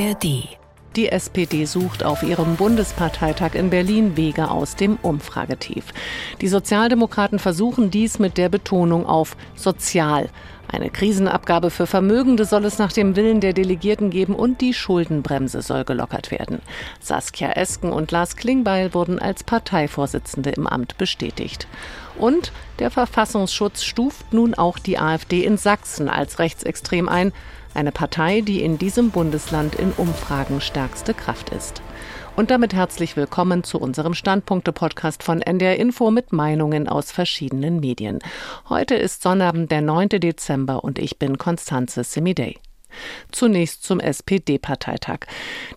ARD die SPD sucht auf ihrem Bundesparteitag in Berlin Wege aus dem Umfragetief. Die Sozialdemokraten versuchen dies mit der Betonung auf sozial. Eine Krisenabgabe für Vermögende soll es nach dem Willen der Delegierten geben und die Schuldenbremse soll gelockert werden. Saskia Esken und Lars Klingbeil wurden als Parteivorsitzende im Amt bestätigt. Und der Verfassungsschutz stuft nun auch die AfD in Sachsen als rechtsextrem ein. Eine Partei, die in diesem Bundesland in Umfragen stärkste Kraft ist. Und damit herzlich willkommen zu unserem Standpunkte-Podcast von NDR Info mit Meinungen aus verschiedenen Medien. Heute ist Sonnabend, der 9. Dezember und ich bin Konstanze Semidey. Zunächst zum SPD-Parteitag.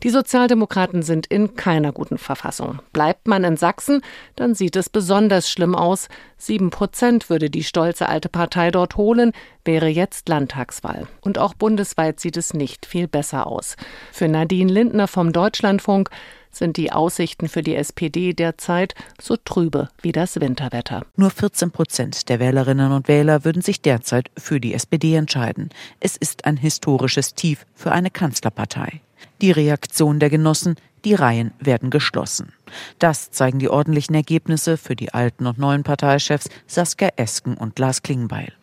Die Sozialdemokraten sind in keiner guten Verfassung. Bleibt man in Sachsen, dann sieht es besonders schlimm aus. Sieben Prozent würde die stolze alte Partei dort holen, wäre jetzt Landtagswahl. Und auch bundesweit sieht es nicht viel besser aus. Für Nadine Lindner vom Deutschlandfunk sind die Aussichten für die SPD derzeit so trübe wie das Winterwetter. Nur 14 Prozent der Wählerinnen und Wähler würden sich derzeit für die SPD entscheiden. Es ist ein historisches Tief für eine Kanzlerpartei. Die Reaktion der Genossen, die Reihen werden geschlossen. Das zeigen die ordentlichen Ergebnisse für die alten und neuen Parteichefs Saskia Esken und Lars Klingbeil.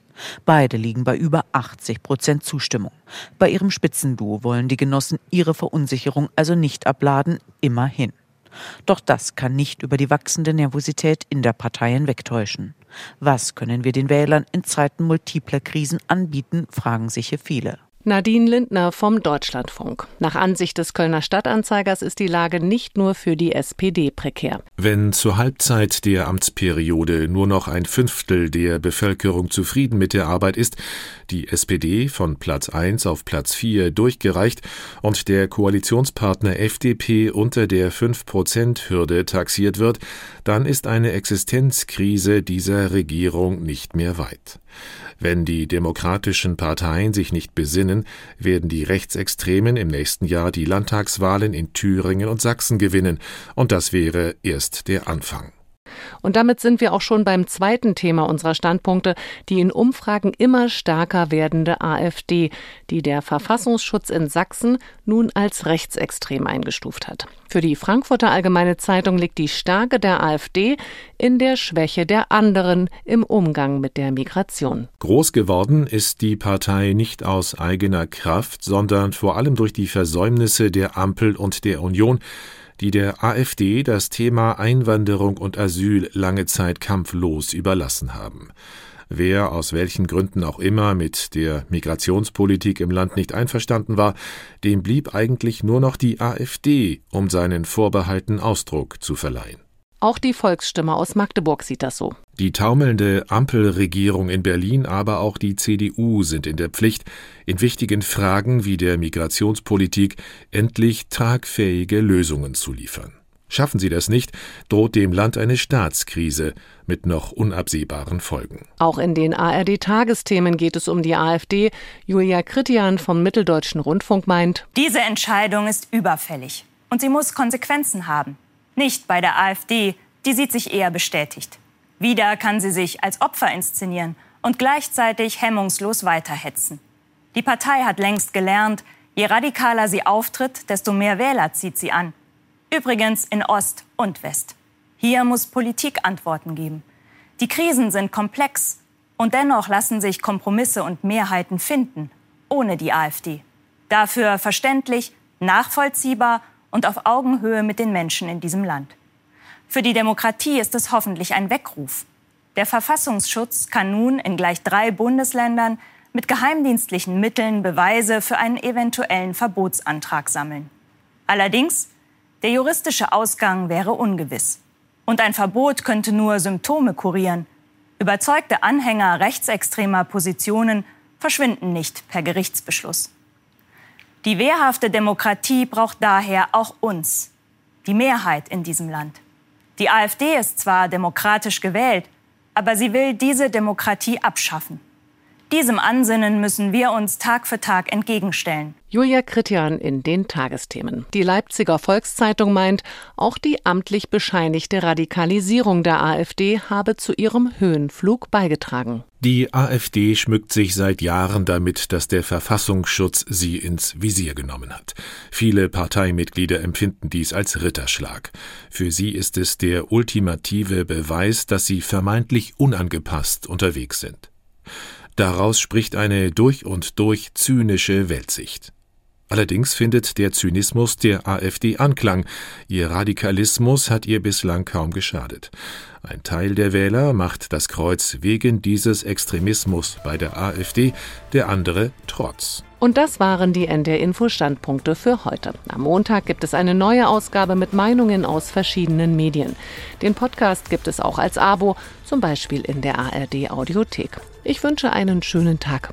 Beide liegen bei über 80 Prozent Zustimmung. Bei ihrem Spitzenduo wollen die Genossen ihre Verunsicherung also nicht abladen, immerhin. Doch das kann nicht über die wachsende Nervosität in der Partei hinwegtäuschen. Was können wir den Wählern in Zeiten multipler Krisen anbieten, fragen sich hier viele. Nadine Lindner vom Deutschlandfunk. Nach Ansicht des Kölner Stadtanzeigers ist die Lage nicht nur für die SPD prekär. Wenn zur Halbzeit der Amtsperiode nur noch ein Fünftel der Bevölkerung zufrieden mit der Arbeit ist, die SPD von Platz 1 auf Platz 4 durchgereicht und der Koalitionspartner FDP unter der 5-Prozent-Hürde taxiert wird, dann ist eine Existenzkrise dieser Regierung nicht mehr weit. Wenn die demokratischen Parteien sich nicht besinnen, werden die Rechtsextremen im nächsten Jahr die Landtagswahlen in Thüringen und Sachsen gewinnen, und das wäre erst der Anfang. Und damit sind wir auch schon beim zweiten Thema unserer Standpunkte, die in Umfragen immer stärker werdende AfD, die der Verfassungsschutz in Sachsen nun als rechtsextrem eingestuft hat. Für die Frankfurter Allgemeine Zeitung liegt die Stärke der AfD in der Schwäche der anderen im Umgang mit der Migration. Groß geworden ist die Partei nicht aus eigener Kraft, sondern vor allem durch die Versäumnisse der Ampel und der Union, die der AfD das Thema Einwanderung und Asyl lange Zeit kampflos überlassen haben. Wer aus welchen Gründen auch immer mit der Migrationspolitik im Land nicht einverstanden war, dem blieb eigentlich nur noch die AfD, um seinen Vorbehalten Ausdruck zu verleihen. Auch die Volksstimme aus Magdeburg sieht das so. Die taumelnde Ampelregierung in Berlin, aber auch die CDU sind in der Pflicht, in wichtigen Fragen wie der Migrationspolitik endlich tragfähige Lösungen zu liefern. Schaffen sie das nicht, droht dem Land eine Staatskrise mit noch unabsehbaren Folgen. Auch in den ARD-Tagesthemen geht es um die AfD. Julia Kritian vom Mitteldeutschen Rundfunk meint, diese Entscheidung ist überfällig und sie muss Konsequenzen haben. Nicht bei der AfD, die sieht sich eher bestätigt. Wieder kann sie sich als Opfer inszenieren und gleichzeitig hemmungslos weiterhetzen. Die Partei hat längst gelernt, je radikaler sie auftritt, desto mehr Wähler zieht sie an. Übrigens in Ost und West. Hier muss Politik Antworten geben. Die Krisen sind komplex und dennoch lassen sich Kompromisse und Mehrheiten finden, ohne die AfD. Dafür verständlich, nachvollziehbar und auf Augenhöhe mit den Menschen in diesem Land. Für die Demokratie ist es hoffentlich ein Weckruf. Der Verfassungsschutz kann nun in gleich drei Bundesländern mit geheimdienstlichen Mitteln Beweise für einen eventuellen Verbotsantrag sammeln. Allerdings, der juristische Ausgang wäre ungewiss. Und ein Verbot könnte nur Symptome kurieren. Überzeugte Anhänger rechtsextremer Positionen verschwinden nicht per Gerichtsbeschluss. Die wehrhafte Demokratie braucht daher auch uns, die Mehrheit in diesem Land. Die AfD ist zwar demokratisch gewählt, aber sie will diese Demokratie abschaffen. Diesem Ansinnen müssen wir uns Tag für Tag entgegenstellen. Julia Kritian in den Tagesthemen. Die Leipziger Volkszeitung meint, auch die amtlich bescheinigte Radikalisierung der AfD habe zu ihrem Höhenflug beigetragen. Die AfD schmückt sich seit Jahren damit, dass der Verfassungsschutz sie ins Visier genommen hat. Viele Parteimitglieder empfinden dies als Ritterschlag. Für sie ist es der ultimative Beweis, dass sie vermeintlich unangepasst unterwegs sind. Daraus spricht eine durch und durch zynische Weltsicht. Allerdings findet der Zynismus der AfD Anklang. Ihr Radikalismus hat ihr bislang kaum geschadet. Ein Teil der Wähler macht das Kreuz wegen dieses Extremismus bei der AfD, der andere trotz. Und das waren die NDR Info Standpunkte für heute. Am Montag gibt es eine neue Ausgabe mit Meinungen aus verschiedenen Medien. Den Podcast gibt es auch als Abo, zum Beispiel in der ARD Audiothek. Ich wünsche einen schönen Tag.